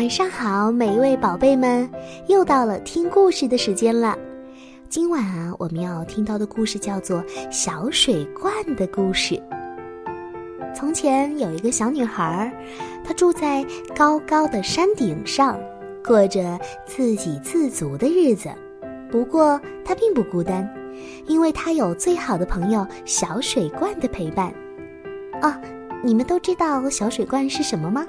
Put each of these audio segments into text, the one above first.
晚上好，每一位宝贝们，又到了听故事的时间了。今晚啊，我们要听到的故事叫做《小水罐的故事》。从前有一个小女孩，她住在高高的山顶上，过着自给自足的日子。不过她并不孤单，因为她有最好的朋友小水罐的陪伴。哦，你们都知道小水罐是什么吗？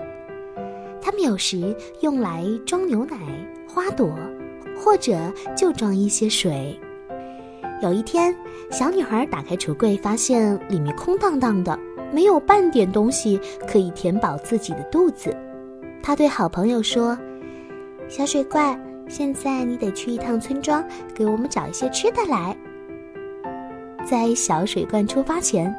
它们有时用来装牛奶、花朵，或者就装一些水。有一天，小女孩打开橱柜，发现里面空荡荡的，没有半点东西可以填饱自己的肚子。她对好朋友说：“小水怪，现在你得去一趟村庄，给我们找一些吃的来。”在小水罐出发前，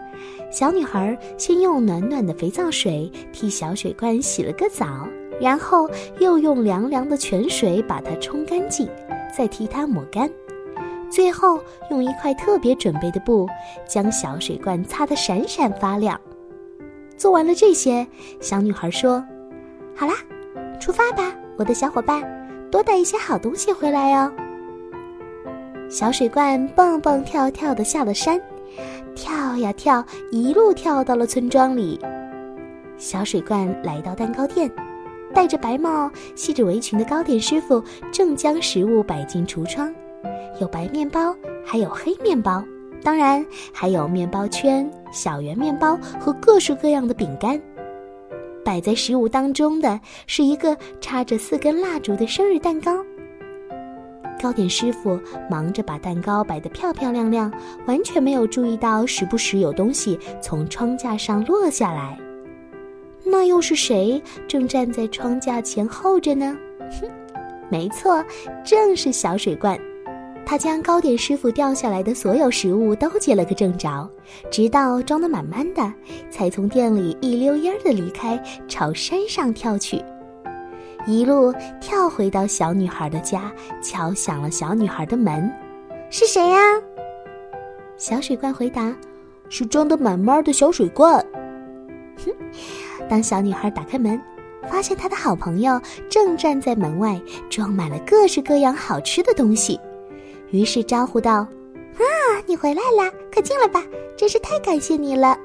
小女孩先用暖暖的肥皂水替小水罐洗了个澡，然后又用凉凉的泉水把它冲干净，再替它抹干，最后用一块特别准备的布将小水罐擦得闪闪发亮。做完了这些，小女孩说：“好啦，出发吧，我的小伙伴，多带一些好东西回来哦。”小水罐蹦蹦跳跳地下了山，跳呀跳，一路跳到了村庄里。小水罐来到蛋糕店，戴着白帽、系着围裙的糕点师傅正将食物摆进橱窗，有白面包，还有黑面包，当然还有面包圈、小圆面包和各式各样的饼干。摆在食物当中的是一个插着四根蜡烛的生日蛋糕。糕点师傅忙着把蛋糕摆得漂漂亮亮，完全没有注意到时不时有东西从窗架上落下来。那又是谁正站在窗架前候着呢？哼，没错，正是小水罐。他将糕点师傅掉下来的所有食物都接了个正着，直到装得满满的，才从店里一溜烟儿地离开，朝山上跳去。一路跳回到小女孩的家，敲响了小女孩的门。是谁呀？小水罐回答：“是装的满满的小水罐。”哼！当小女孩打开门，发现她的好朋友正站在门外，装满了各式各样好吃的东西，于是招呼道：“啊，你回来啦！快进来吧，真是太感谢你了。”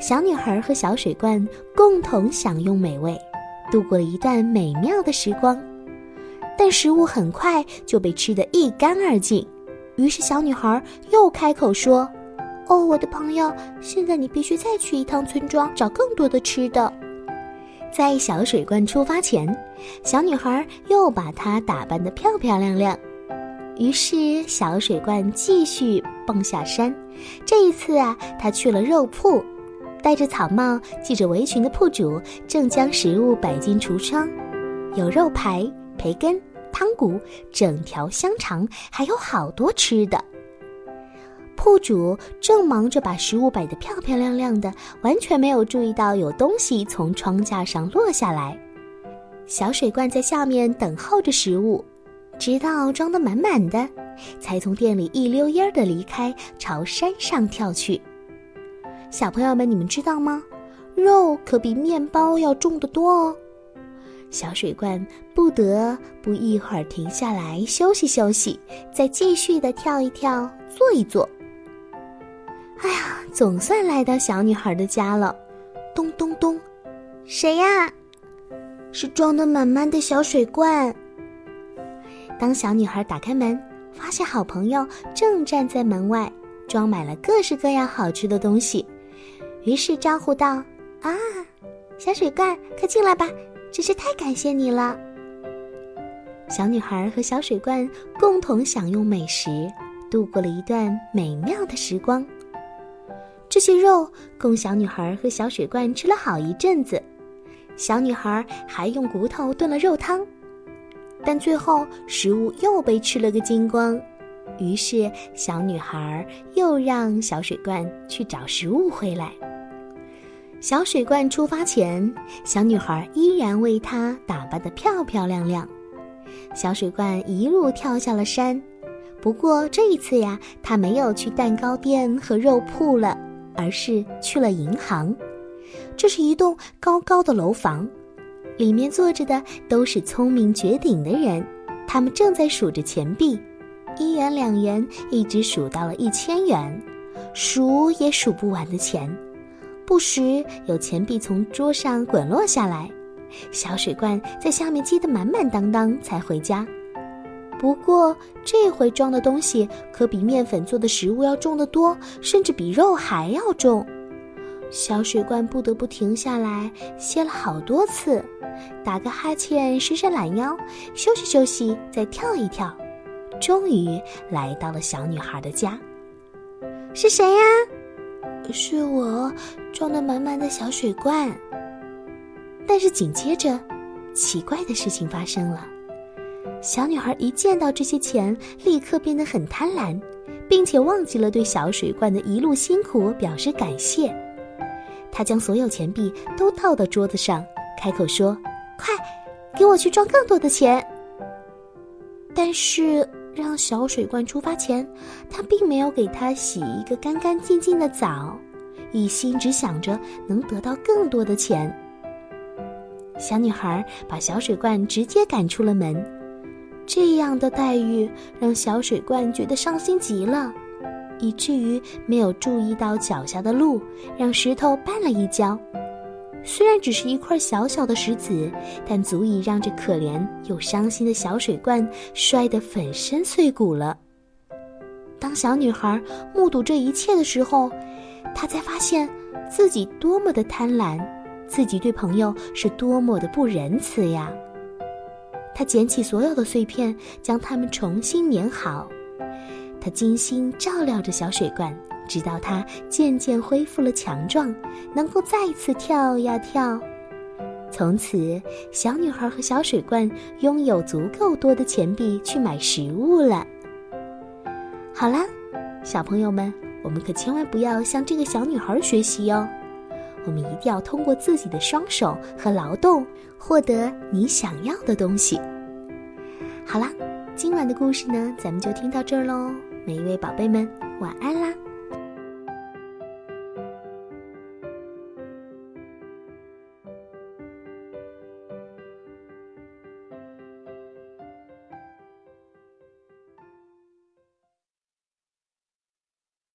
小女孩和小水罐共同享用美味。度过了一段美妙的时光，但食物很快就被吃得一干二净。于是小女孩又开口说：“哦，我的朋友，现在你必须再去一趟村庄，找更多的吃的。”在小水罐出发前，小女孩又把它打扮得漂漂亮亮。于是小水罐继续蹦下山。这一次啊，她去了肉铺。戴着草帽、系着围裙的铺主正将食物摆进橱窗，有肉排、培根、汤骨、整条香肠，还有好多吃的。铺主正忙着把食物摆得漂漂亮亮的，完全没有注意到有东西从窗架上落下来。小水罐在下面等候着食物，直到装得满满的，才从店里一溜烟儿的离开，朝山上跳去。小朋友们，你们知道吗？肉可比面包要重得多哦。小水罐不得不一会儿停下来休息休息，再继续的跳一跳，坐一坐。哎呀，总算来到小女孩的家了。咚咚咚，谁呀？是装的满满的小水罐。当小女孩打开门，发现好朋友正站在门外，装满了各式各样好吃的东西。于是招呼道：“啊，小水罐，快进来吧！真是太感谢你了。”小女孩和小水罐共同享用美食，度过了一段美妙的时光。这些肉供小女孩和小水罐吃了好一阵子，小女孩还用骨头炖了肉汤，但最后食物又被吃了个精光。于是，小女孩又让小水罐去找食物回来。小水罐出发前，小女孩依然为它打扮得漂漂亮亮。小水罐一路跳下了山，不过这一次呀，它没有去蛋糕店和肉铺了，而是去了银行。这是一栋高高的楼房，里面坐着的都是聪明绝顶的人，他们正在数着钱币，一元两元，一直数到了一千元，数也数不完的钱。不时有钱币从桌上滚落下来，小水罐在下面积得满满当当才回家。不过这回装的东西可比面粉做的食物要重得多，甚至比肉还要重。小水罐不得不停下来歇了好多次，打个哈欠，伸伸懒腰，休息休息，再跳一跳，终于来到了小女孩的家。是谁呀？是我，装的满满的小水罐。但是紧接着，奇怪的事情发生了。小女孩一见到这些钱，立刻变得很贪婪，并且忘记了对小水罐的一路辛苦表示感谢。她将所有钱币都倒到桌子上，开口说：“快，给我去装更多的钱。”但是让小水罐出发前，她并没有给他洗一个干干净净的澡，一心只想着能得到更多的钱。小女孩把小水罐直接赶出了门。这样的待遇让小水罐觉得伤心极了，以至于没有注意到脚下的路，让石头绊了一跤。虽然只是一块小小的石子，但足以让这可怜又伤心的小水罐摔得粉身碎骨了。当小女孩目睹这一切的时候，她才发现自己多么的贪婪，自己对朋友是多么的不仁慈呀。她捡起所有的碎片，将它们重新粘好。她精心照料着小水罐，直到它渐渐恢复了强壮，能够再次跳呀跳。从此，小女孩和小水罐拥有足够多的钱币去买食物了。好啦，小朋友们，我们可千万不要向这个小女孩学习哦。我们一定要通过自己的双手和劳动，获得你想要的东西。好啦，今晚的故事呢，咱们就听到这儿喽。每一位宝贝们，晚安啦。